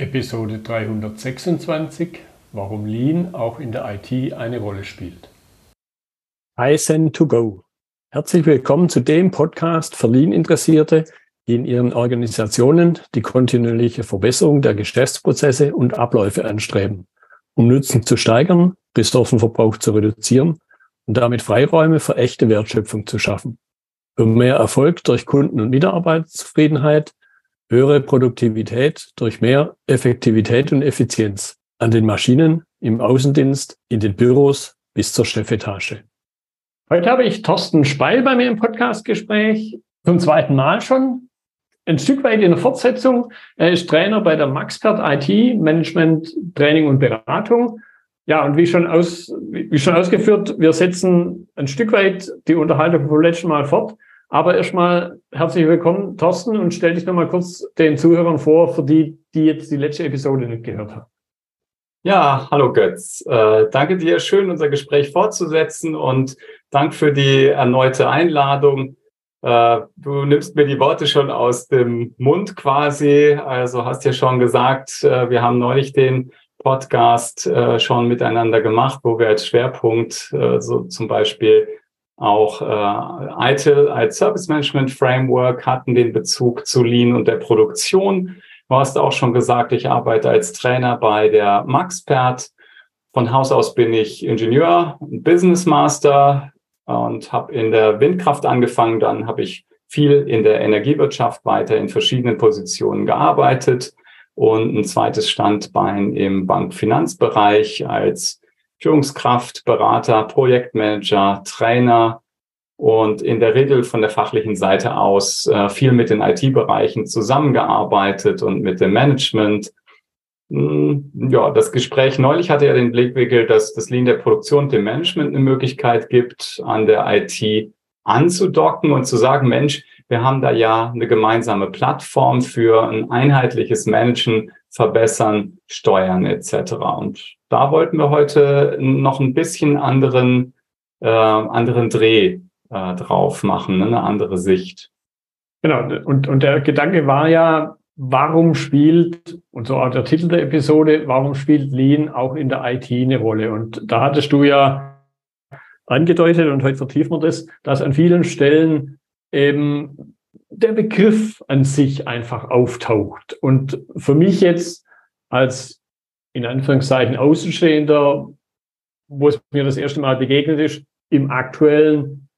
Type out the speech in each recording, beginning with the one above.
Episode 326, warum Lean auch in der IT eine Rolle spielt. Kaizen to go. Herzlich willkommen zu dem Podcast für Lean-Interessierte, die in ihren Organisationen die kontinuierliche Verbesserung der Geschäftsprozesse und Abläufe anstreben, um Nutzen zu steigern, Ressourcenverbrauch zu reduzieren und damit Freiräume für echte Wertschöpfung zu schaffen. Für mehr Erfolg durch Kunden- und Mitarbeiterzufriedenheit höhere Produktivität durch mehr Effektivität und Effizienz an den Maschinen, im Außendienst, in den Büros bis zur Chefetage. Heute habe ich Thorsten Speil bei mir im Podcastgespräch, zum zweiten Mal schon. Ein Stück weit in der Fortsetzung. Er ist Trainer bei der Maxpert IT, Management, Training und Beratung. Ja, und wie schon, aus, wie schon ausgeführt, wir setzen ein Stück weit die Unterhaltung vom letzten Mal fort. Aber erstmal herzlich willkommen, Thorsten, und stell dich nochmal kurz den Zuhörern vor, für die, die jetzt die letzte Episode nicht gehört haben. Ja, hallo Götz. Äh, danke dir, schön unser Gespräch fortzusetzen und Dank für die erneute Einladung. Äh, du nimmst mir die Worte schon aus dem Mund quasi. Also hast ja schon gesagt, äh, wir haben neulich den Podcast äh, schon miteinander gemacht, wo wir als Schwerpunkt äh, so zum Beispiel auch äh, ITIL als Service Management Framework hatten den Bezug zu Lean und der Produktion. Du hast auch schon gesagt, ich arbeite als Trainer bei der Maxpert. Von Haus aus bin ich Ingenieur, Business Master und habe in der Windkraft angefangen. Dann habe ich viel in der Energiewirtschaft weiter in verschiedenen Positionen gearbeitet und ein zweites Standbein im Bankfinanzbereich als Führungskraft, Berater, Projektmanager, Trainer und in der Regel von der fachlichen Seite aus äh, viel mit den IT-Bereichen zusammengearbeitet und mit dem Management. Hm, ja, das Gespräch neulich hatte ja den Blickwinkel, dass das Lean der Produktion dem Management eine Möglichkeit gibt, an der IT anzudocken und zu sagen, Mensch, wir haben da ja eine gemeinsame Plattform für ein einheitliches Managen, Verbessern, Steuern etc. Und da wollten wir heute noch ein bisschen anderen, äh, anderen Dreh äh, drauf machen, ne? eine andere Sicht. Genau, und, und der Gedanke war ja, warum spielt, und so auch der Titel der Episode, warum spielt Lean auch in der IT eine Rolle? Und da hattest du ja angedeutet, und heute vertiefen wir das, dass an vielen Stellen eben der Begriff an sich einfach auftaucht. Und für mich jetzt als in Anführungszeichen Außenstehender, wo es mir das erste Mal begegnet ist, im aktuellen,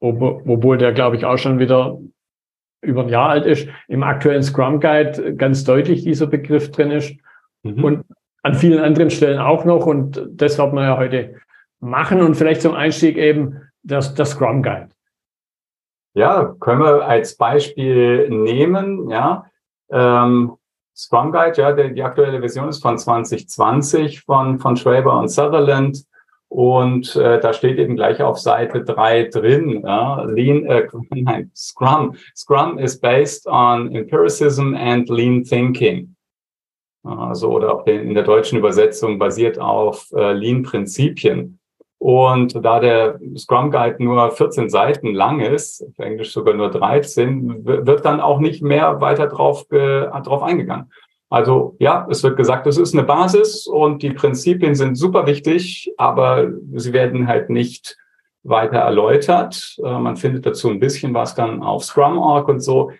obwohl der, glaube ich, auch schon wieder über ein Jahr alt ist, im aktuellen Scrum Guide ganz deutlich dieser Begriff drin ist. Mhm. Und an vielen anderen Stellen auch noch. Und das wird man ja heute machen. Und vielleicht zum Einstieg eben das, das Scrum Guide. Ja, können wir als Beispiel nehmen, ja. Ähm, Scrum Guide, ja, die, die aktuelle Version ist von 2020 von, von Schwaber und Sutherland. Und äh, da steht eben gleich auf Seite drei drin, ja, Lean, äh, nein, Scrum. Scrum is based on empiricism and lean thinking. Also, oder auch in der deutschen Übersetzung basiert auf äh, Lean-Prinzipien. Und da der Scrum Guide nur 14 Seiten lang ist, auf Englisch sogar nur 13, wird dann auch nicht mehr weiter drauf, äh, drauf eingegangen. Also ja, es wird gesagt, es ist eine Basis und die Prinzipien sind super wichtig, aber sie werden halt nicht weiter erläutert. Äh, man findet dazu ein bisschen was dann auf Scrum.org und so.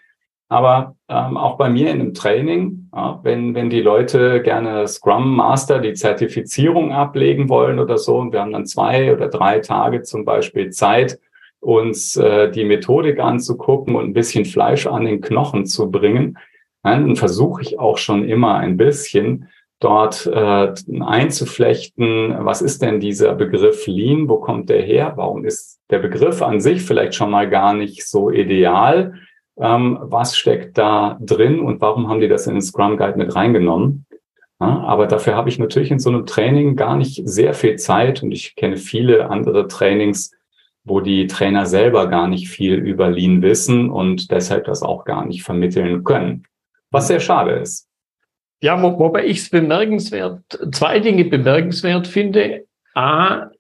Aber ähm, auch bei mir in einem Training, ja, wenn, wenn die Leute gerne Scrum Master die Zertifizierung ablegen wollen oder so, und wir haben dann zwei oder drei Tage zum Beispiel Zeit, uns äh, die Methodik anzugucken und ein bisschen Fleisch an den Knochen zu bringen, dann versuche ich auch schon immer ein bisschen dort äh, einzuflechten, was ist denn dieser Begriff Lean, wo kommt der her, warum ist der Begriff an sich vielleicht schon mal gar nicht so ideal, ähm, was steckt da drin und warum haben die das in den Scrum Guide mit reingenommen. Ja, aber dafür habe ich natürlich in so einem Training gar nicht sehr viel Zeit und ich kenne viele andere Trainings, wo die Trainer selber gar nicht viel über Lean wissen und deshalb das auch gar nicht vermitteln können. Was sehr schade ist. Ja, wo, wobei ich es bemerkenswert, zwei Dinge bemerkenswert finde. A,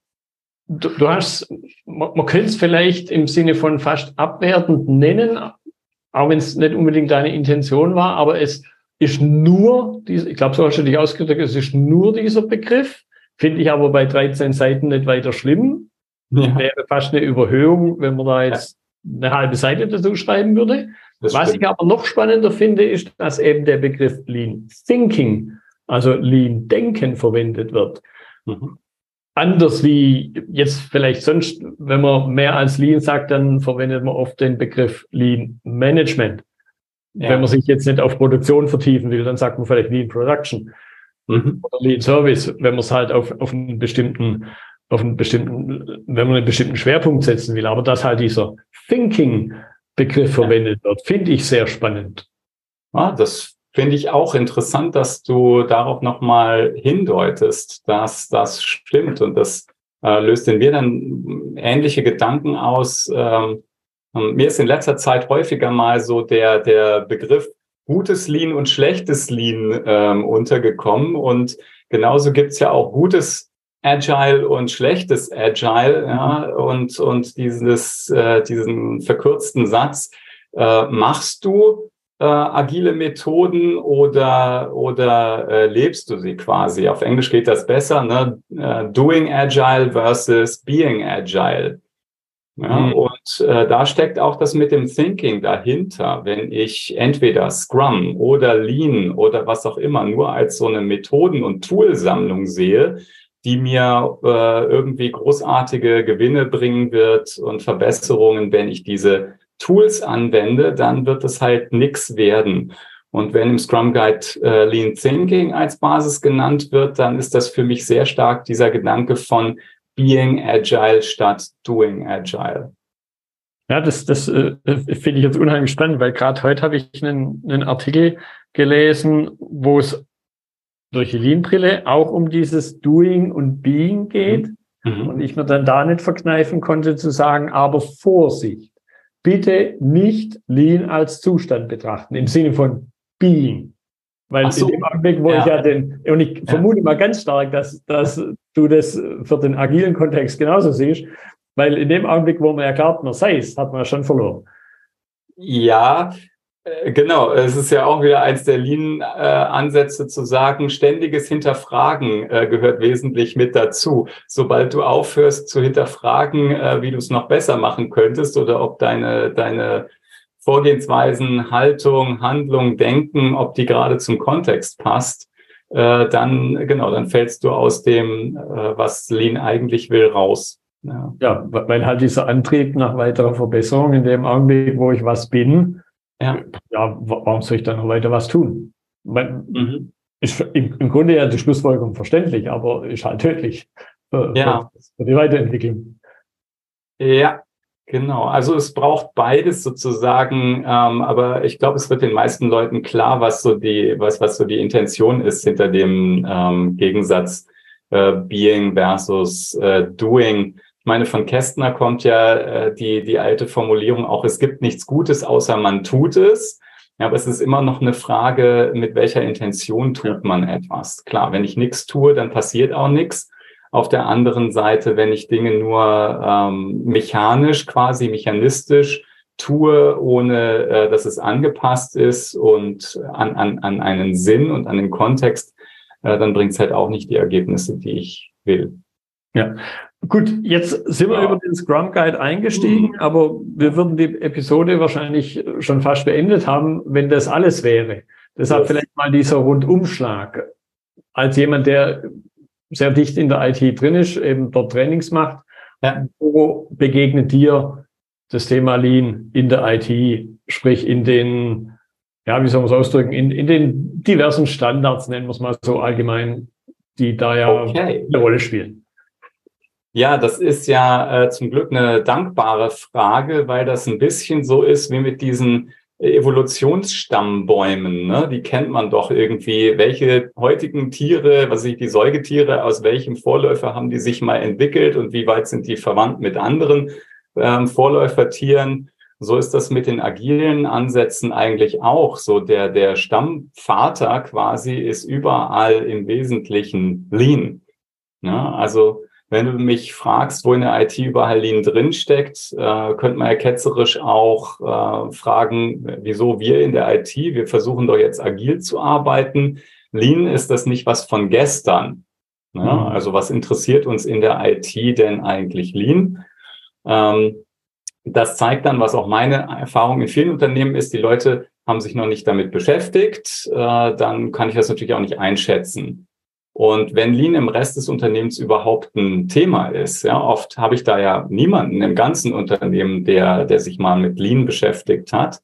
du, du hast, man, man könnte es vielleicht im Sinne von fast abwertend nennen, auch wenn es nicht unbedingt deine Intention war, aber es ist nur, ich glaube, so hast du dich ausgedrückt, es ist nur dieser Begriff. Finde ich aber bei 13 Seiten nicht weiter schlimm. Ja. Wäre fast eine Überhöhung, wenn man da jetzt eine halbe Seite dazu schreiben würde. Das Was stimmt. ich aber noch spannender finde, ist, dass eben der Begriff Lean Thinking, also Lean Denken verwendet wird. Mhm. Anders wie jetzt vielleicht sonst, wenn man mehr als Lean sagt, dann verwendet man oft den Begriff Lean Management. Ja. Wenn man sich jetzt nicht auf Produktion vertiefen will, dann sagt man vielleicht Lean Production mhm. oder Lean Service, wenn man es halt auf, auf einen bestimmten, auf einen bestimmten, wenn man einen bestimmten Schwerpunkt setzen will. Aber dass halt dieser Thinking Begriff verwendet wird, finde ich sehr spannend. Ja, das finde ich auch interessant, dass du darauf nochmal hindeutest, dass das stimmt und das äh, löst in mir dann ähnliche Gedanken aus. Ähm, mir ist in letzter Zeit häufiger mal so der, der Begriff gutes Lean und schlechtes Lean ähm, untergekommen. Und genauso gibt's ja auch gutes Agile und schlechtes Agile. Ja, und, und dieses, äh, diesen verkürzten Satz, äh, machst du äh, agile Methoden oder, oder äh, lebst du sie quasi? Auf Englisch geht das besser, ne? Uh, doing Agile versus being Agile. Ja, mhm. Und äh, da steckt auch das mit dem Thinking dahinter. Wenn ich entweder Scrum oder Lean oder was auch immer nur als so eine Methoden- und Toolsammlung sehe, die mir äh, irgendwie großartige Gewinne bringen wird und Verbesserungen, wenn ich diese Tools anwende, dann wird es halt nix werden. Und wenn im Scrum Guide äh, Lean Thinking als Basis genannt wird, dann ist das für mich sehr stark dieser Gedanke von being agile statt doing agile. Ja, das, das äh, finde ich jetzt unheimlich spannend, weil gerade heute habe ich einen, einen Artikel gelesen, wo es durch die Lean-Brille auch um dieses Doing und Being geht. Mhm. Und ich mir dann da nicht verkneifen konnte zu sagen, aber Vorsicht, bitte nicht Lean als Zustand betrachten, im Sinne von Being. Weil so. in dem Augenblick, wo ja. ich ja den, und ich ja. vermute mal ganz stark, dass, dass du das für den agilen Kontext genauso siehst, weil in dem Augenblick, wo man ja Gartner sei, hat man ja schon verloren. Ja, Genau, es ist ja auch wieder eins der Lean-Ansätze zu sagen, ständiges Hinterfragen äh, gehört wesentlich mit dazu. Sobald du aufhörst zu hinterfragen, äh, wie du es noch besser machen könntest oder ob deine, deine Vorgehensweisen, Haltung, Handlung, Denken, ob die gerade zum Kontext passt, äh, dann genau, dann fällst du aus dem, äh, was Lean eigentlich will, raus. Ja. ja, weil halt dieser Antrieb nach weiterer Verbesserung in dem Augenblick, wo ich was bin, ja, ja warum soll ich dann noch weiter was tun? Man, mhm. Ist im, im, Grunde ja die Schlussfolgerung verständlich, aber ist halt tödlich für, ja. für die Weiterentwicklung. Ja, Genau, also es braucht beides sozusagen, ähm, aber ich glaube, es wird den meisten Leuten klar, was so die, was, was so die Intention ist hinter dem ähm, Gegensatz äh, Being versus äh, Doing. Ich meine, von Kästner kommt ja äh, die, die alte Formulierung auch, es gibt nichts Gutes, außer man tut es. Ja, aber es ist immer noch eine Frage, mit welcher Intention tut man etwas. Klar, wenn ich nichts tue, dann passiert auch nichts. Auf der anderen Seite, wenn ich Dinge nur ähm, mechanisch, quasi mechanistisch tue, ohne äh, dass es angepasst ist und an, an, an einen Sinn und an den Kontext, äh, dann bringt es halt auch nicht die Ergebnisse, die ich will. Ja, gut, jetzt sind wir ja. über den Scrum Guide eingestiegen, mhm. aber wir würden die Episode wahrscheinlich schon fast beendet haben, wenn das alles wäre. Deshalb yes. vielleicht mal dieser Rundumschlag. Als jemand, der sehr dicht in der IT drin ist, eben dort Trainings macht. Ja. Wo begegnet dir das Thema Lean in der IT, sprich in den, ja, wie soll man es ausdrücken, in, in den diversen Standards, nennen wir es mal so allgemein, die da ja okay. eine Rolle spielen? Ja, das ist ja äh, zum Glück eine dankbare Frage, weil das ein bisschen so ist wie mit diesen Evolutionsstammbäumen, ne? die kennt man doch irgendwie. Welche heutigen Tiere, was ich die Säugetiere, aus welchem Vorläufer haben die sich mal entwickelt und wie weit sind die verwandt mit anderen ähm, Vorläufertieren? So ist das mit den agilen Ansätzen eigentlich auch. So der, der Stammvater quasi ist überall im Wesentlichen Lean. Ne? Also wenn du mich fragst, wo in der IT überall Lean drinsteckt, äh, könnte man ja ketzerisch auch äh, fragen, wieso wir in der IT, wir versuchen doch jetzt agil zu arbeiten. Lean ist das nicht was von gestern. Ne? Mhm. Also was interessiert uns in der IT denn eigentlich Lean? Ähm, das zeigt dann, was auch meine Erfahrung in vielen Unternehmen ist, die Leute haben sich noch nicht damit beschäftigt, äh, dann kann ich das natürlich auch nicht einschätzen. Und wenn Lean im Rest des Unternehmens überhaupt ein Thema ist, ja, oft habe ich da ja niemanden im ganzen Unternehmen, der, der sich mal mit Lean beschäftigt hat.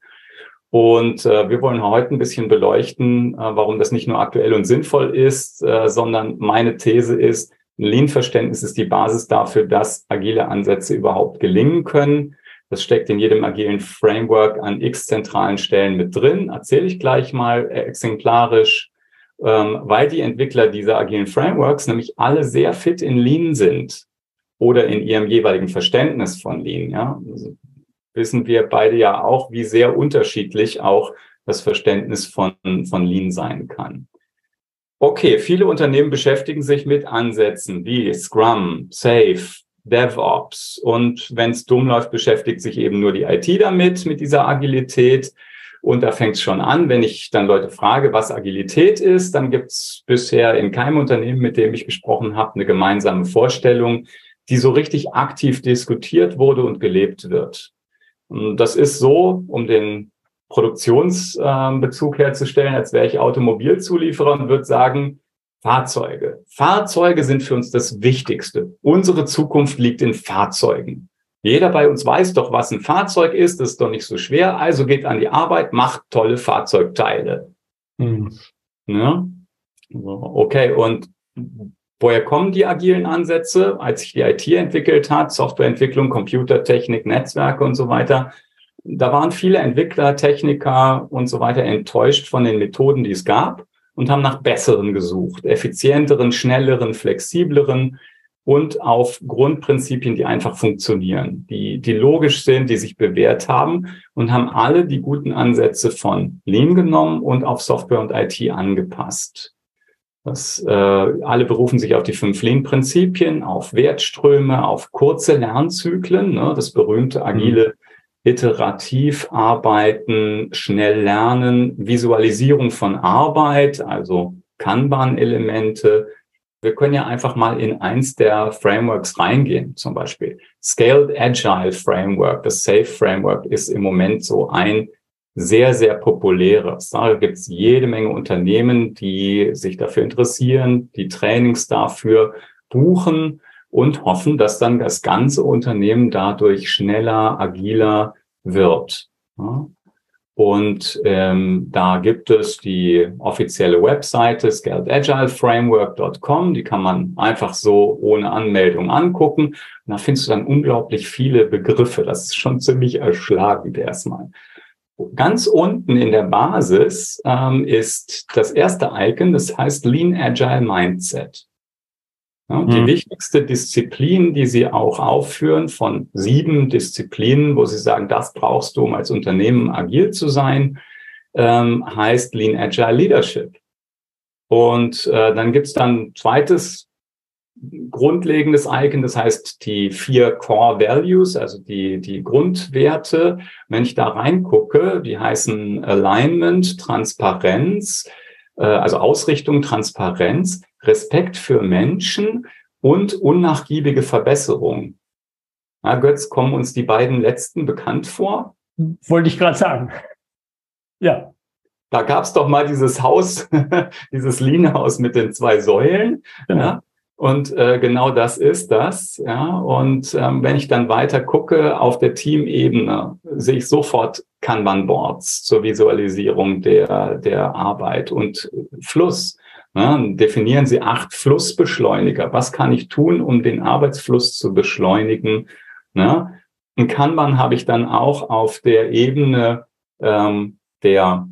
Und äh, wir wollen heute ein bisschen beleuchten, äh, warum das nicht nur aktuell und sinnvoll ist, äh, sondern meine These ist, Lean-Verständnis ist die Basis dafür, dass agile Ansätze überhaupt gelingen können. Das steckt in jedem agilen Framework an x zentralen Stellen mit drin. Erzähle ich gleich mal äh, exemplarisch ähm, weil die Entwickler dieser agilen Frameworks nämlich alle sehr fit in Lean sind oder in ihrem jeweiligen Verständnis von Lean. Ja? Also wissen wir beide ja auch, wie sehr unterschiedlich auch das Verständnis von, von Lean sein kann. Okay, viele Unternehmen beschäftigen sich mit Ansätzen wie Scrum, Safe, DevOps und wenn es dumm läuft, beschäftigt sich eben nur die IT damit, mit dieser Agilität. Und da fängt es schon an, wenn ich dann Leute frage, was Agilität ist, dann gibt es bisher in keinem Unternehmen, mit dem ich gesprochen habe, eine gemeinsame Vorstellung, die so richtig aktiv diskutiert wurde und gelebt wird. Und das ist so, um den Produktionsbezug herzustellen, als wäre ich Automobilzulieferer und würde sagen, Fahrzeuge. Fahrzeuge sind für uns das Wichtigste. Unsere Zukunft liegt in Fahrzeugen. Jeder bei uns weiß doch, was ein Fahrzeug ist. Das ist doch nicht so schwer. Also geht an die Arbeit, macht tolle Fahrzeugteile. Mhm. Ja? Okay, und woher kommen die agilen Ansätze? Als sich die IT entwickelt hat, Softwareentwicklung, Computertechnik, Netzwerke und so weiter, da waren viele Entwickler, Techniker und so weiter enttäuscht von den Methoden, die es gab und haben nach besseren gesucht, effizienteren, schnelleren, flexibleren und auf Grundprinzipien, die einfach funktionieren, die, die logisch sind, die sich bewährt haben und haben alle die guten Ansätze von Lean genommen und auf Software und IT angepasst. Das, äh, alle berufen sich auf die fünf Lean-Prinzipien, auf Wertströme, auf kurze Lernzyklen, ne, das berühmte agile iterativ arbeiten, schnell lernen, Visualisierung von Arbeit, also Kanban-Elemente, wir können ja einfach mal in eins der Frameworks reingehen, zum Beispiel. Scaled Agile Framework, das Safe Framework ist im Moment so ein sehr, sehr populäres. Da gibt es jede Menge Unternehmen, die sich dafür interessieren, die Trainings dafür buchen und hoffen, dass dann das ganze Unternehmen dadurch schneller, agiler wird. Und ähm, da gibt es die offizielle Webseite scaleagileframework.com. Die kann man einfach so ohne Anmeldung angucken. Und da findest du dann unglaublich viele Begriffe. Das ist schon ziemlich erschlagend erstmal. Ganz unten in der Basis ähm, ist das erste Icon, das heißt Lean Agile Mindset. Ja, die mhm. wichtigste Disziplin, die Sie auch aufführen von sieben Disziplinen, wo Sie sagen, das brauchst du, um als Unternehmen agil zu sein, ähm, heißt Lean Agile Leadership. Und äh, dann gibt's dann zweites grundlegendes Icon, das heißt die vier Core Values, also die, die Grundwerte. Wenn ich da reingucke, die heißen Alignment, Transparenz, äh, also Ausrichtung, Transparenz. Respekt für Menschen und unnachgiebige Verbesserung. Na, Götz, kommen uns die beiden letzten bekannt vor? Wollte ich gerade sagen. Ja. Da gab es doch mal dieses Haus, dieses Lean-Haus mit den zwei Säulen. Genau. Ja. Und äh, genau das ist das. Ja. Und ähm, wenn ich dann weiter gucke auf der Teamebene, sehe ich sofort Kanban-Boards zur Visualisierung der, der Arbeit und Fluss. Ja, definieren Sie acht Flussbeschleuniger. Was kann ich tun, um den Arbeitsfluss zu beschleunigen? Ja, ein Kanban habe ich dann auch auf der Ebene ähm, der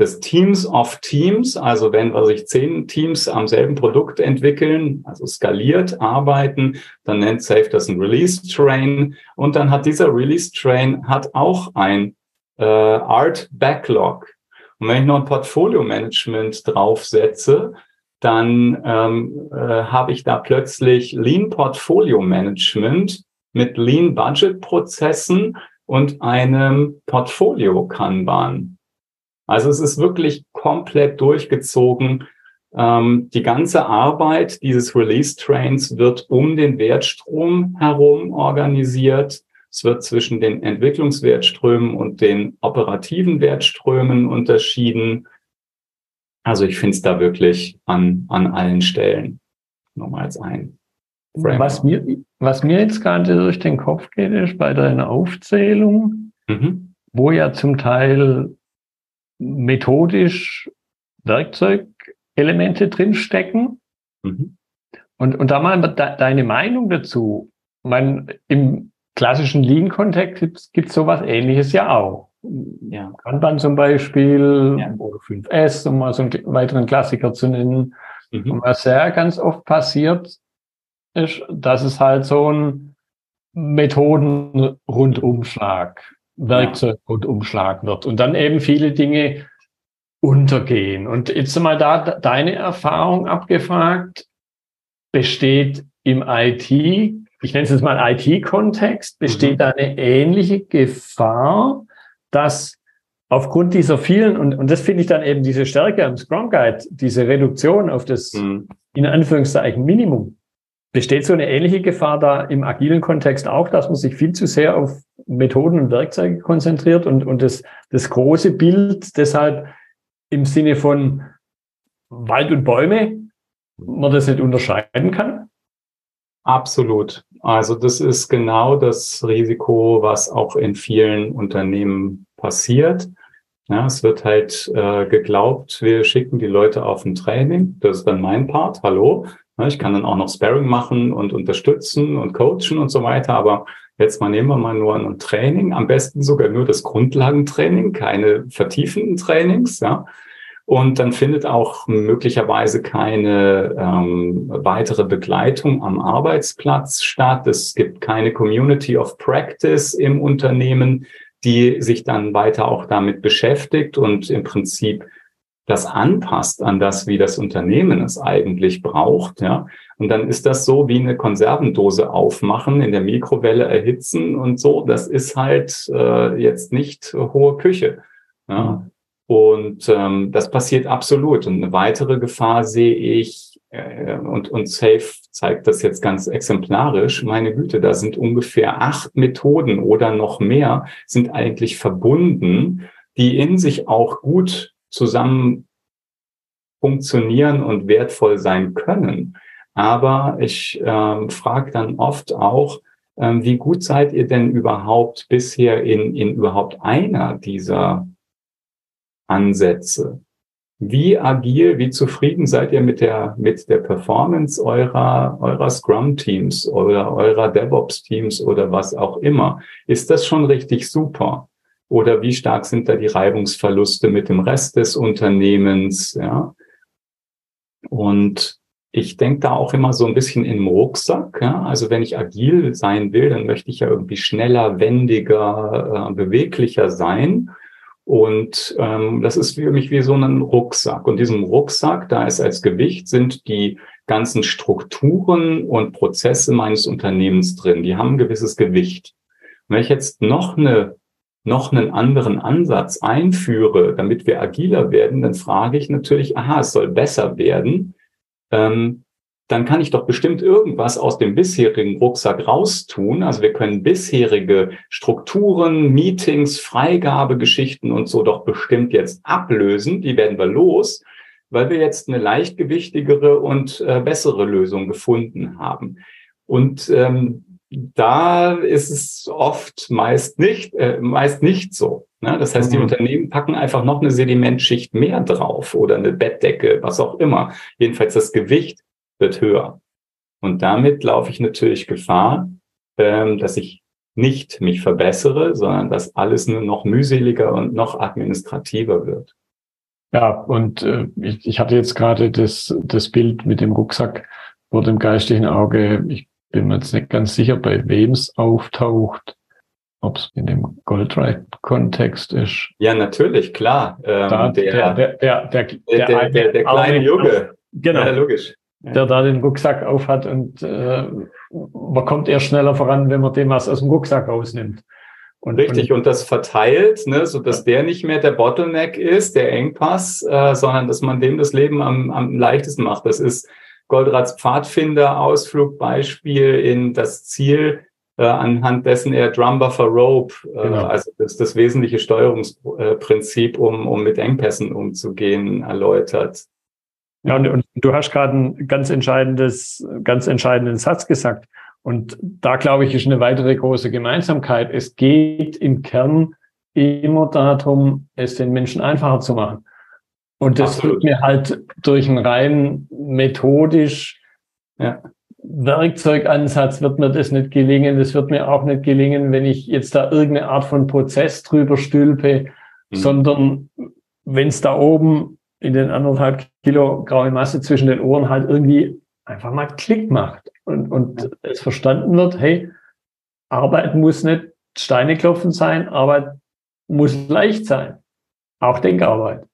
des Teams of Teams, also wenn wir sich zehn Teams am selben Produkt entwickeln, also skaliert arbeiten, dann nennt Safe das ein Release Train und dann hat dieser Release Train hat auch ein äh, Art Backlog. Und wenn ich noch ein Portfolio-Management draufsetze, dann ähm, äh, habe ich da plötzlich Lean Portfolio Management mit Lean Budget Prozessen und einem Portfolio Kanban. Also es ist wirklich komplett durchgezogen. Ähm, die ganze Arbeit dieses Release Trains wird um den Wertstrom herum organisiert. Es wird zwischen den Entwicklungswertströmen und den operativen Wertströmen unterschieden. Also ich finde es da wirklich an, an allen Stellen nochmal als ein. Framework. Was mir, was mir jetzt gerade durch den Kopf geht, ist bei deiner Aufzählung, mhm. wo ja zum Teil methodisch Werkzeugelemente drinstecken. Mhm. Und, und da mal de, deine Meinung dazu. Ich meine, im klassischen Lean-Kontext gibt es sowas ähnliches ja auch ja, Kanban zum Beispiel ja. oder 5S, um mal so einen weiteren Klassiker zu nennen. Mhm. Und was sehr ganz oft passiert, ist, dass es halt so ein Methodenrundumschlag, Werkzeugrundumschlag wird und dann eben viele Dinge untergehen. Und jetzt mal da deine Erfahrung abgefragt, besteht im IT, ich nenne es jetzt mal IT-Kontext, besteht mhm. eine ähnliche Gefahr, dass aufgrund dieser vielen, und, und das finde ich dann eben diese Stärke am Scrum Guide, diese Reduktion auf das, mhm. in Anführungszeichen, Minimum, besteht so eine ähnliche Gefahr da im agilen Kontext auch, dass man sich viel zu sehr auf Methoden und Werkzeuge konzentriert und, und das, das große Bild deshalb im Sinne von Wald und Bäume, man das nicht unterscheiden kann? Absolut. Also das ist genau das Risiko, was auch in vielen Unternehmen passiert. Ja, es wird halt äh, geglaubt, wir schicken die Leute auf ein Training. Das ist dann mein Part. Hallo. Ja, ich kann dann auch noch Sparring machen und unterstützen und coachen und so weiter. Aber jetzt mal nehmen wir mal nur ein Training. Am besten sogar nur das Grundlagentraining, keine vertiefenden Trainings. Ja. Und dann findet auch möglicherweise keine ähm, weitere Begleitung am Arbeitsplatz statt. Es gibt keine Community of Practice im Unternehmen, die sich dann weiter auch damit beschäftigt und im Prinzip das anpasst an das, wie das Unternehmen es eigentlich braucht, ja. Und dann ist das so wie eine Konservendose aufmachen, in der Mikrowelle erhitzen und so. Das ist halt äh, jetzt nicht hohe Küche. Ja. Und ähm, das passiert absolut. Und eine weitere Gefahr sehe ich, äh, und, und Safe zeigt das jetzt ganz exemplarisch, meine Güte, da sind ungefähr acht Methoden oder noch mehr, sind eigentlich verbunden, die in sich auch gut zusammen funktionieren und wertvoll sein können. Aber ich ähm, frage dann oft auch, ähm, wie gut seid ihr denn überhaupt bisher in, in überhaupt einer dieser Ansätze. Wie agil, wie zufrieden seid ihr mit der, mit der Performance eurer, eurer Scrum-Teams oder eurer DevOps-Teams oder was auch immer? Ist das schon richtig super? Oder wie stark sind da die Reibungsverluste mit dem Rest des Unternehmens? Ja. Und ich denke da auch immer so ein bisschen im Rucksack. Ja? Also wenn ich agil sein will, dann möchte ich ja irgendwie schneller, wendiger, äh, beweglicher sein. Und ähm, das ist für mich wie so ein Rucksack. Und diesem Rucksack, da ist als Gewicht, sind die ganzen Strukturen und Prozesse meines Unternehmens drin. Die haben ein gewisses Gewicht. Und wenn ich jetzt noch eine noch einen anderen Ansatz einführe, damit wir agiler werden, dann frage ich natürlich, aha, es soll besser werden. Ähm, dann kann ich doch bestimmt irgendwas aus dem bisherigen Rucksack raustun. Also wir können bisherige Strukturen, Meetings, Freigabegeschichten und so doch bestimmt jetzt ablösen. Die werden wir los, weil wir jetzt eine leichtgewichtigere und äh, bessere Lösung gefunden haben. Und ähm, da ist es oft meist nicht, äh, meist nicht so. Ne? Das heißt, die mhm. Unternehmen packen einfach noch eine Sedimentschicht mehr drauf oder eine Bettdecke, was auch immer. Jedenfalls das Gewicht wird höher. Und damit laufe ich natürlich Gefahr, ähm, dass ich nicht mich verbessere, sondern dass alles nur noch mühseliger und noch administrativer wird. Ja, und äh, ich, ich hatte jetzt gerade das, das Bild mit dem Rucksack vor dem geistigen Auge. Ich bin mir jetzt nicht ganz sicher, bei wem es auftaucht, ob es in dem Goldride-Kontext ist. Ja, natürlich, klar. Ähm, da, der, der, der, der, der, der, der, der, der kleine Junge, Genau. Ja, logisch. Der da den Rucksack aufhat und äh, man kommt eher schneller voran, wenn man dem was aus dem Rucksack rausnimmt. Und, Richtig, und, und das verteilt, ne, so dass der nicht mehr der Bottleneck ist, der Engpass, äh, sondern dass man dem das Leben am, am leichtesten macht. Das ist Goldrats Pfadfinder-Ausflugbeispiel in das Ziel, äh, anhand dessen er Drumbuffer Rope, äh, genau. also das, das wesentliche Steuerungsprinzip, um, um mit Engpässen umzugehen, erläutert. Ja, und, und du hast gerade ein ganz entscheidendes, ganz entscheidenden Satz gesagt. Und da glaube ich, ist eine weitere große Gemeinsamkeit. Es geht im Kern immer darum, es den Menschen einfacher zu machen. Und das Absolut. wird mir halt durch einen rein methodisch ja, Werkzeugansatz wird mir das nicht gelingen. Das wird mir auch nicht gelingen, wenn ich jetzt da irgendeine Art von Prozess drüber stülpe, mhm. sondern wenn es da oben in den anderthalb Kilo graue Masse zwischen den Ohren halt irgendwie einfach mal Klick macht und, und es verstanden wird, hey, Arbeit muss nicht Steine klopfen sein, Arbeit muss leicht sein. Auch Denkarbeit.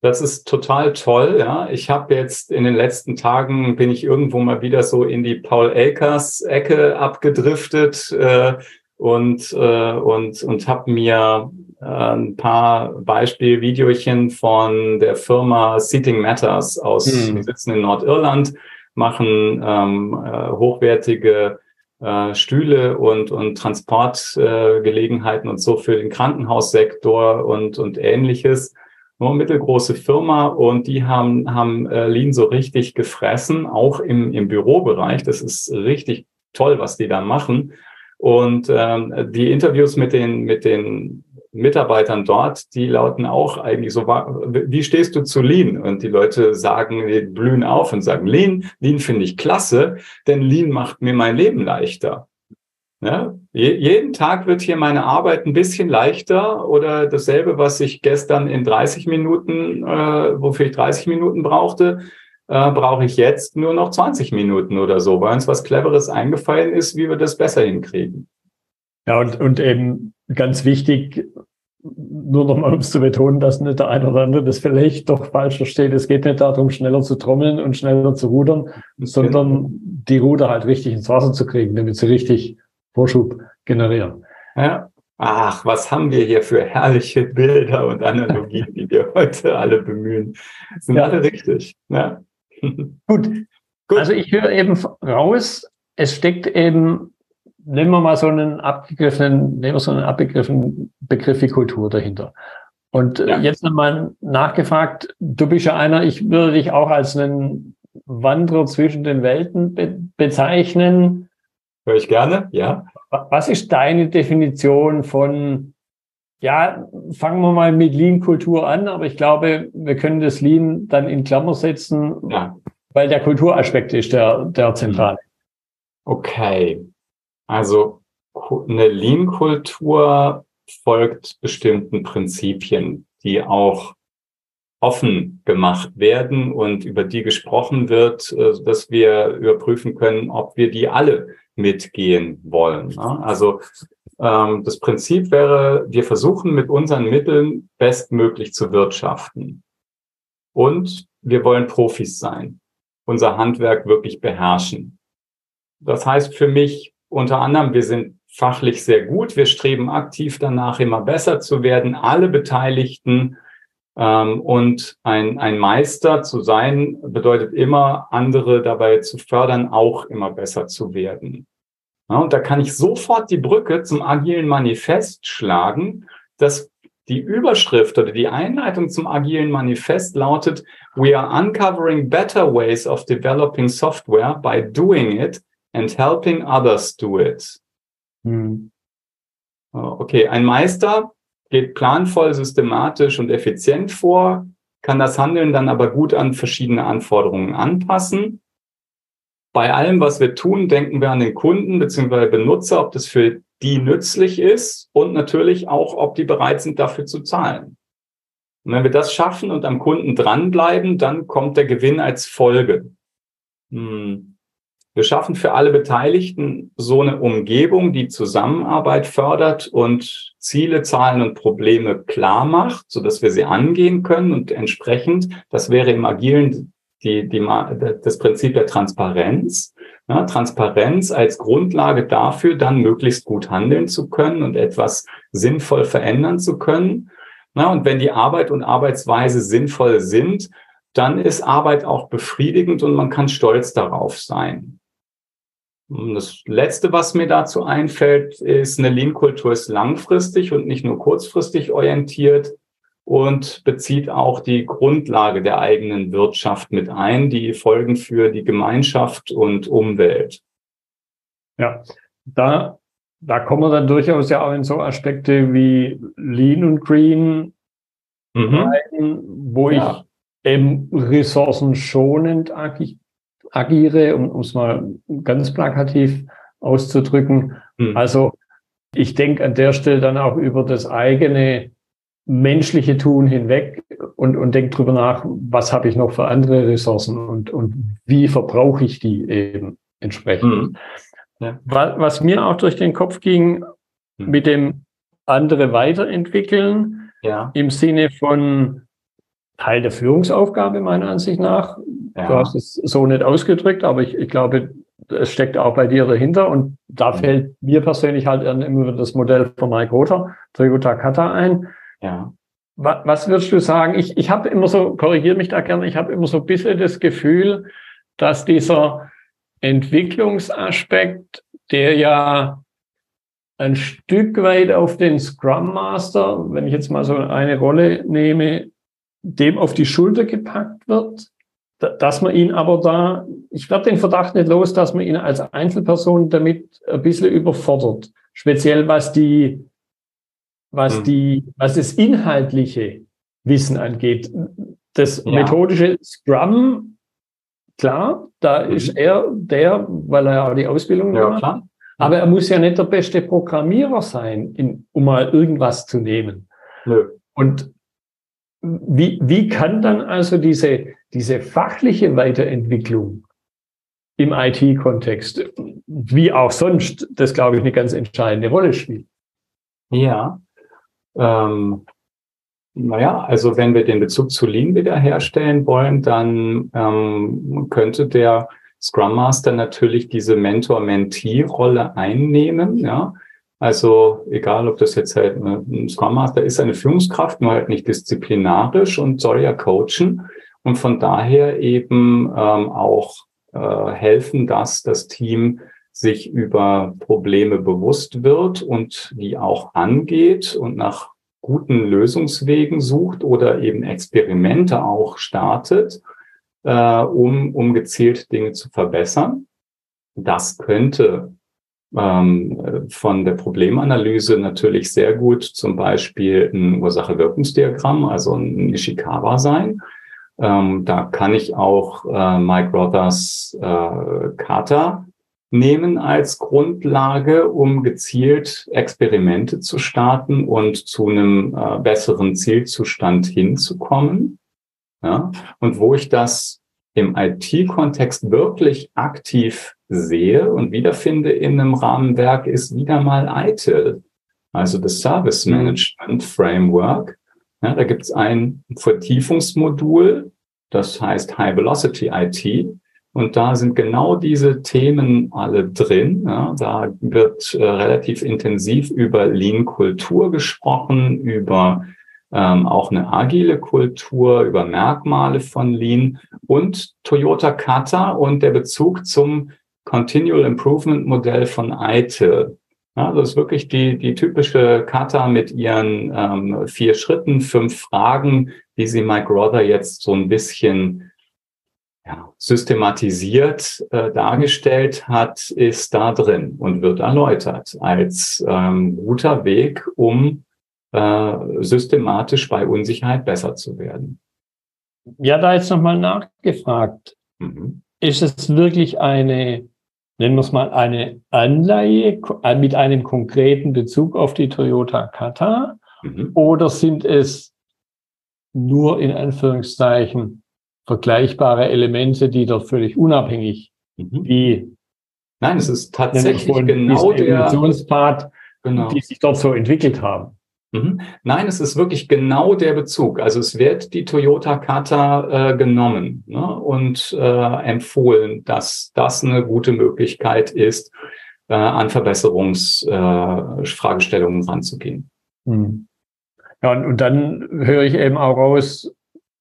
Das ist total toll, ja. Ich habe jetzt in den letzten Tagen bin ich irgendwo mal wieder so in die Paul Elkers Ecke abgedriftet äh, und äh, und und habe mir äh, ein paar Beispielvideochen von der Firma Seating Matters aus, hm. die sitzen in Nordirland, machen ähm, äh, hochwertige äh, Stühle und, und Transportgelegenheiten äh, und so für den Krankenhaussektor und, und ähnliches. Nur mittelgroße Firma und die haben, haben äh, Lean so richtig gefressen, auch im, im Bürobereich. Das ist richtig toll, was die da machen. Und ähm, die Interviews mit den, mit den Mitarbeitern dort, die lauten auch eigentlich so, wie stehst du zu Lean? Und die Leute sagen, die blühen auf und sagen, Lean, Lean finde ich klasse, denn Lean macht mir mein Leben leichter. Ja, jeden Tag wird hier meine Arbeit ein bisschen leichter oder dasselbe, was ich gestern in 30 Minuten, äh, wofür ich 30 Minuten brauchte, äh, brauche ich jetzt nur noch 20 Minuten oder so, weil uns was Cleveres eingefallen ist, wie wir das besser hinkriegen. Ja, und, und eben ganz wichtig, nur nochmal, um es zu betonen, dass nicht der eine oder andere das vielleicht doch falsch versteht. Es geht nicht darum, schneller zu trommeln und schneller zu rudern, sondern die Ruder halt richtig ins Wasser zu kriegen, damit sie richtig Vorschub generieren. Ja. Ach, was haben wir hier für herrliche Bilder und Analogien, die wir heute alle bemühen. Sind ja. alle richtig. Ja. Gut. Gut. Also ich höre eben raus, es steckt eben nehmen wir mal so einen abgegriffenen, nehmen wir so einen abgegriffenen Begriff wie Kultur dahinter. Und äh, ja. jetzt nochmal nachgefragt, du bist ja einer, ich würde dich auch als einen Wanderer zwischen den Welten be bezeichnen. Höre ich gerne, ja. Was ist deine Definition von, ja, fangen wir mal mit Lean-Kultur an, aber ich glaube, wir können das Lean dann in Klammer setzen, ja. weil der Kulturaspekt ist der, der zentrale. Okay, also eine Lean-Kultur folgt bestimmten Prinzipien, die auch offen gemacht werden und über die gesprochen wird, äh, dass wir überprüfen können, ob wir die alle mitgehen wollen. Also ähm, das Prinzip wäre, wir versuchen mit unseren Mitteln bestmöglich zu wirtschaften. Und wir wollen Profis sein, unser Handwerk wirklich beherrschen. Das heißt für mich, unter anderem, wir sind fachlich sehr gut, wir streben aktiv danach, immer besser zu werden, alle Beteiligten. Ähm, und ein, ein Meister zu sein, bedeutet immer, andere dabei zu fördern, auch immer besser zu werden. Ja, und da kann ich sofort die Brücke zum agilen Manifest schlagen, dass die Überschrift oder die Einleitung zum agilen Manifest lautet, We are uncovering better ways of developing software by doing it and helping others do it. Hm. Okay, ein Meister geht planvoll, systematisch und effizient vor, kann das Handeln dann aber gut an verschiedene Anforderungen anpassen. Bei allem, was wir tun, denken wir an den Kunden bzw. Benutzer, ob das für die nützlich ist und natürlich auch, ob die bereit sind, dafür zu zahlen. Und wenn wir das schaffen und am Kunden dranbleiben, dann kommt der Gewinn als Folge. Hm. Wir schaffen für alle Beteiligten so eine Umgebung, die Zusammenarbeit fördert und Ziele, Zahlen und Probleme klar macht, so dass wir sie angehen können und entsprechend, das wäre im agilen die, die, das Prinzip der Transparenz. Ja, Transparenz als Grundlage dafür, dann möglichst gut handeln zu können und etwas sinnvoll verändern zu können. Ja, und wenn die Arbeit und Arbeitsweise sinnvoll sind, dann ist Arbeit auch befriedigend und man kann stolz darauf sein. Und das Letzte, was mir dazu einfällt, ist, eine Lean-Kultur ist langfristig und nicht nur kurzfristig orientiert und bezieht auch die Grundlage der eigenen Wirtschaft mit ein, die Folgen für die Gemeinschaft und Umwelt. Ja, da, da kommen wir dann durchaus ja auch in so Aspekte wie Lean und Green mhm. rein, wo ja. ich eben ressourcenschonend agi agiere, um es mal ganz plakativ auszudrücken. Mhm. Also ich denke an der Stelle dann auch über das eigene menschliche Tun hinweg und, und denke drüber nach, was habe ich noch für andere Ressourcen und, und wie verbrauche ich die eben entsprechend. Mhm. Ja. Was, was, mir auch durch den Kopf ging, mhm. mit dem andere weiterentwickeln, ja. im Sinne von Teil der Führungsaufgabe meiner Ansicht nach. Ja. Du hast es so nicht ausgedrückt, aber ich, ich glaube, es steckt auch bei dir dahinter. Und da mhm. fällt mir persönlich halt immer das Modell von Mike Rother, Toyota Kata ein, ja. Was würdest du sagen? Ich, ich habe immer so, korrigiere mich da gerne, ich habe immer so ein bisschen das Gefühl, dass dieser Entwicklungsaspekt, der ja ein Stück weit auf den Scrum Master, wenn ich jetzt mal so eine Rolle nehme, dem auf die Schulter gepackt wird, dass man ihn aber da, ich werde den Verdacht nicht los, dass man ihn als Einzelperson damit ein bisschen überfordert. Speziell was die was mhm. die, was das inhaltliche Wissen angeht. Das ja. methodische Scrum, klar, da mhm. ist er der, weil er ja auch die Ausbildung ja, gemacht hat. Aber er muss ja nicht der beste Programmierer sein, in, um mal irgendwas zu nehmen. Nö. Und wie, wie kann dann also diese, diese fachliche Weiterentwicklung im IT-Kontext, wie auch sonst, das glaube ich eine ganz entscheidende Rolle spielen? Ja, ähm, naja, also wenn wir den Bezug zu Lean wiederherstellen wollen, dann ähm, könnte der Scrum Master natürlich diese Mentor-Mentee-Rolle einnehmen, ja. Also egal, ob das jetzt halt ein Scrum Master ist, eine Führungskraft, nur halt nicht disziplinarisch und soll ja coachen und von daher eben ähm, auch äh, helfen, dass das Team sich über Probleme bewusst wird und die auch angeht und nach guten Lösungswegen sucht oder eben Experimente auch startet, äh, um, um gezielt Dinge zu verbessern. Das könnte ähm, von der Problemanalyse natürlich sehr gut zum Beispiel ein Ursache-Wirkungsdiagramm, also ein Ishikawa sein. Ähm, da kann ich auch äh, Mike Rothers äh, Kata nehmen als Grundlage, um gezielt Experimente zu starten und zu einem äh, besseren Zielzustand hinzukommen. Ja? Und wo ich das im IT-Kontext wirklich aktiv sehe und wiederfinde in einem Rahmenwerk, ist wieder mal ITIL, also das Service. Management Framework. Ja, da gibt es ein Vertiefungsmodul, das heißt High Velocity IT. Und da sind genau diese Themen alle drin. Ja, da wird äh, relativ intensiv über Lean-Kultur gesprochen, über ähm, auch eine agile Kultur, über Merkmale von Lean und Toyota Kata und der Bezug zum Continual Improvement Modell von ITIL. Ja, das ist wirklich die, die typische Kata mit ihren ähm, vier Schritten, fünf Fragen, wie sie Mike Rother jetzt so ein bisschen ja, systematisiert äh, dargestellt hat, ist da drin und wird erläutert als ähm, guter Weg, um äh, systematisch bei Unsicherheit besser zu werden. Ja, da jetzt nochmal nachgefragt. Mhm. Ist es wirklich eine, nennen wir es mal, eine Anleihe äh, mit einem konkreten Bezug auf die Toyota Kata? Mhm. Oder sind es nur in Anführungszeichen vergleichbare Elemente, die dort völlig unabhängig, mhm. wie Nein, es ist tatsächlich genau der Evolutionspfad, genau. die sich dort so entwickelt haben. Mhm. Nein, es ist wirklich genau der Bezug. Also es wird die Toyota Kata äh, genommen ne, und äh, empfohlen, dass das eine gute Möglichkeit ist, äh, an Verbesserungsfragestellungen äh, ranzugehen. Mhm. Ja, und, und dann höre ich eben auch raus,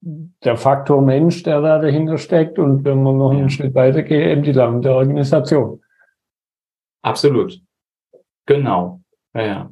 der Faktor Mensch, der da dahinter steckt und wenn man noch einen Schritt weiter geht, eben die der Organisation. Absolut. Genau. Ja, ja.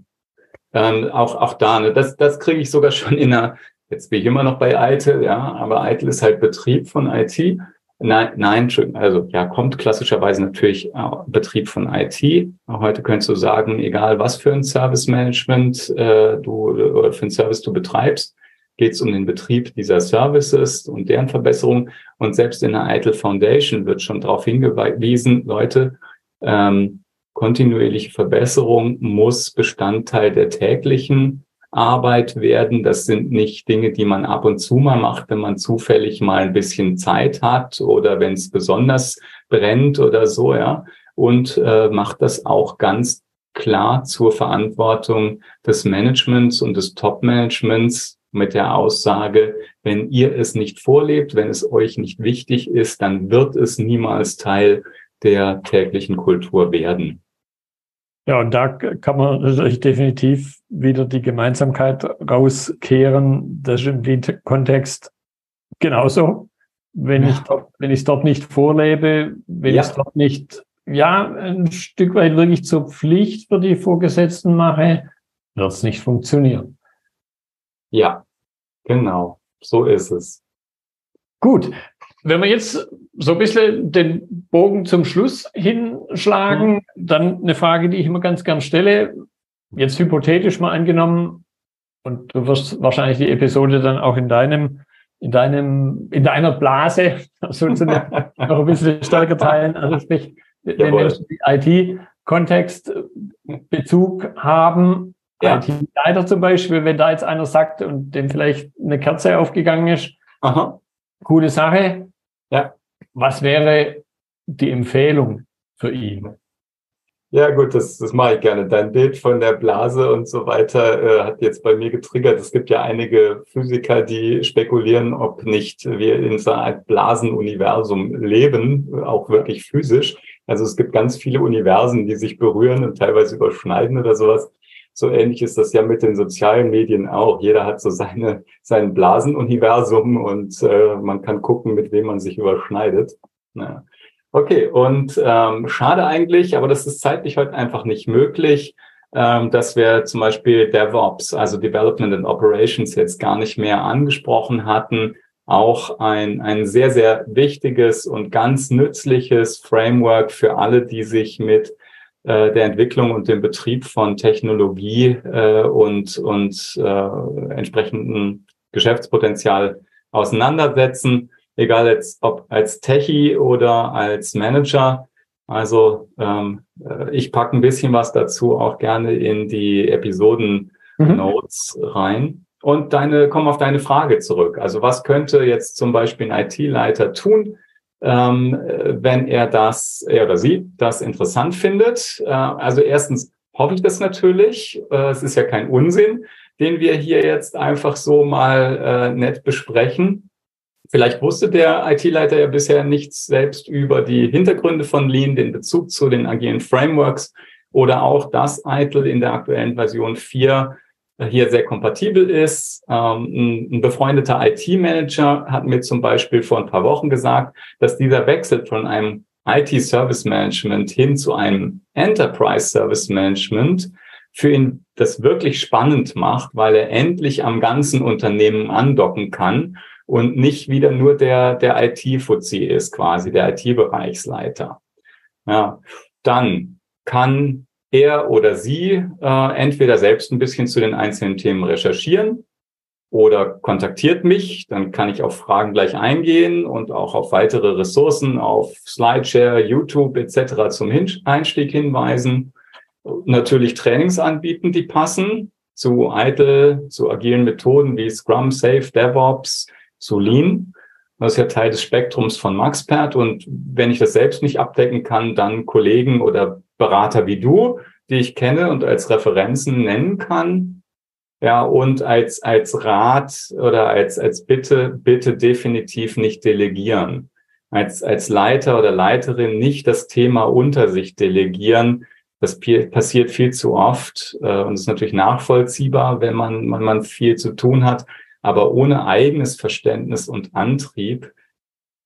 Ähm, auch, auch da, ne, das, das kriege ich sogar schon in einer, jetzt bin ich immer noch bei Eitel, ja, aber Eitel ist halt Betrieb von IT. Nein, nein, also ja, kommt klassischerweise natürlich Betrieb von IT. Auch heute könntest du sagen, egal was für ein Service Management äh, du oder für ein Service du betreibst, geht es um den Betrieb dieser Services und deren Verbesserung. Und selbst in der ITIL Foundation wird schon darauf hingewiesen, Leute, ähm, kontinuierliche Verbesserung muss Bestandteil der täglichen Arbeit werden. Das sind nicht Dinge, die man ab und zu mal macht, wenn man zufällig mal ein bisschen Zeit hat oder wenn es besonders brennt oder so, ja. Und äh, macht das auch ganz klar zur Verantwortung des Managements und des Top-Managements mit der Aussage, wenn ihr es nicht vorlebt, wenn es euch nicht wichtig ist, dann wird es niemals Teil der täglichen Kultur werden. Ja, und da kann man natürlich definitiv wieder die Gemeinsamkeit rauskehren. Das ist im Kontext genauso. Wenn ja. ich dort, wenn ich es dort nicht vorlebe, wenn ja. ich es dort nicht, ja, ein Stück weit wirklich zur Pflicht für die Vorgesetzten mache, wird es nicht funktionieren. Ja, genau. So ist es. Gut. Wenn wir jetzt so ein bisschen den Bogen zum Schluss hinschlagen, mhm. dann eine Frage, die ich immer ganz gern stelle. Jetzt hypothetisch mal angenommen, und du wirst wahrscheinlich die Episode dann auch in deinem, in deinem, in deiner Blase sozusagen noch ein bisschen stärker teilen. Also sprich, wenn Menschen IT-Kontext Bezug haben, ja. IT-Leiter zum Beispiel, wenn da jetzt einer sagt und dem vielleicht eine Kerze aufgegangen ist, Aha. coole Sache. Ja. Was wäre die Empfehlung für ihn? Ja, gut, das, das mache ich gerne. Dein Bild von der Blase und so weiter äh, hat jetzt bei mir getriggert. Es gibt ja einige Physiker, die spekulieren, ob nicht wir in so einer Art Blasenuniversum leben, auch wirklich physisch. Also es gibt ganz viele Universen, die sich berühren und teilweise überschneiden oder sowas. So ähnlich ist das ja mit den sozialen Medien auch. Jeder hat so seine, sein Blasenuniversum und äh, man kann gucken, mit wem man sich überschneidet. Ja. Okay, und ähm, schade eigentlich, aber das ist zeitlich heute einfach nicht möglich, ähm, dass wir zum Beispiel DevOps, also Development and Operations, jetzt gar nicht mehr angesprochen hatten. Auch ein, ein sehr, sehr wichtiges und ganz nützliches Framework für alle, die sich mit äh, der Entwicklung und dem Betrieb von Technologie äh, und, und äh, entsprechenden Geschäftspotenzial auseinandersetzen, egal jetzt ob als Techie oder als Manager. Also ähm, äh, ich packe ein bisschen was dazu auch gerne in die Episoden mhm. Notes rein. Und deine, komm auf deine Frage zurück. Also was könnte jetzt zum Beispiel ein IT-Leiter tun, ähm, wenn er das, er oder sie das interessant findet. Äh, also erstens hoffe ich das natürlich. Äh, es ist ja kein Unsinn, den wir hier jetzt einfach so mal äh, nett besprechen. Vielleicht wusste der IT-Leiter ja bisher nichts selbst über die Hintergründe von Lean, den Bezug zu den agilen Frameworks oder auch, dass ITIL in der aktuellen Version 4 hier sehr kompatibel ist. Ähm, ein, befreundeter IT-Manager hat mir zum Beispiel vor ein paar Wochen gesagt, dass dieser Wechsel von einem IT-Service Management hin zu einem Enterprise Service Management für ihn das wirklich spannend macht, weil er endlich am ganzen Unternehmen andocken kann und nicht wieder nur der, der IT-Fuzzi ist, quasi der IT-Bereichsleiter. Ja, dann kann er oder sie äh, entweder selbst ein bisschen zu den einzelnen Themen recherchieren oder kontaktiert mich, dann kann ich auf Fragen gleich eingehen und auch auf weitere Ressourcen auf Slideshare, YouTube etc. zum Hin Einstieg hinweisen. Natürlich Trainings anbieten, die passen zu ITIL, zu agilen Methoden wie Scrum, Safe, DevOps, zu Lean. Das ist ja Teil des Spektrums von Maxpert. Und wenn ich das selbst nicht abdecken kann, dann Kollegen oder Berater wie du, die ich kenne und als Referenzen nennen kann. Ja, und als, als Rat oder als, als Bitte, bitte definitiv nicht delegieren. Als, als Leiter oder Leiterin nicht das Thema unter sich delegieren. Das passiert viel zu oft äh, und ist natürlich nachvollziehbar, wenn man, wenn man viel zu tun hat. Aber ohne eigenes Verständnis und Antrieb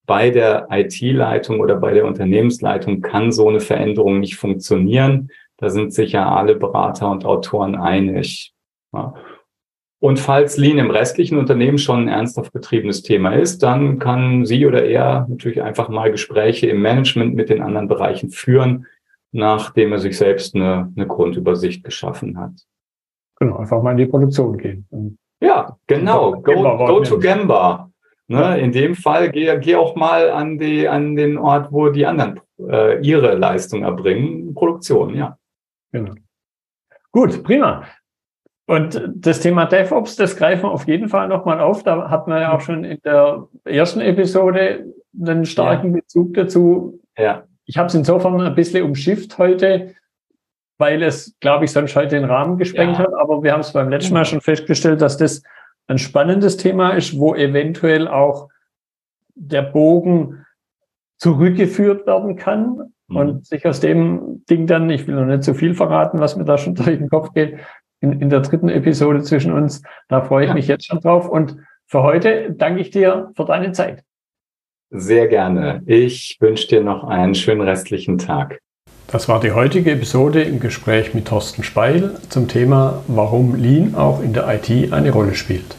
bei der IT-Leitung oder bei der Unternehmensleitung kann so eine Veränderung nicht funktionieren. Da sind sicher alle Berater und Autoren einig. Ja. Und falls Lean im restlichen Unternehmen schon ein ernsthaft betriebenes Thema ist, dann kann sie oder er natürlich einfach mal Gespräche im Management mit den anderen Bereichen führen, nachdem er sich selbst eine, eine Grundübersicht geschaffen hat. Genau, einfach mal in die Produktion gehen. Ja, genau. Go, go to Gemba. Ne, in dem Fall geh, geh auch mal an, die, an den Ort, wo die anderen äh, ihre Leistung erbringen. Produktion, ja. Genau. Gut, prima. Und das Thema DevOps, das greifen wir auf jeden Fall nochmal auf. Da hat man ja auch schon in der ersten Episode einen starken ja. Bezug dazu. Ja. Ich habe es insofern ein bisschen umschifft heute, weil es, glaube ich, sonst heute den Rahmen gesprengt ja. hat. Aber wir haben es beim letzten Mal schon festgestellt, dass das ein spannendes Thema ist, wo eventuell auch der Bogen zurückgeführt werden kann mhm. und sich aus dem Ding dann, ich will noch nicht zu viel verraten, was mir da schon durch den Kopf geht, in, in der dritten Episode zwischen uns. Da freue ich ja. mich jetzt schon drauf. Und für heute danke ich dir für deine Zeit. Sehr gerne. Ich wünsche dir noch einen schönen restlichen Tag. Das war die heutige Episode im Gespräch mit Thorsten Speil zum Thema, warum Lean auch in der IT eine Rolle spielt.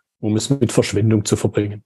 um es mit Verschwendung zu verbringen.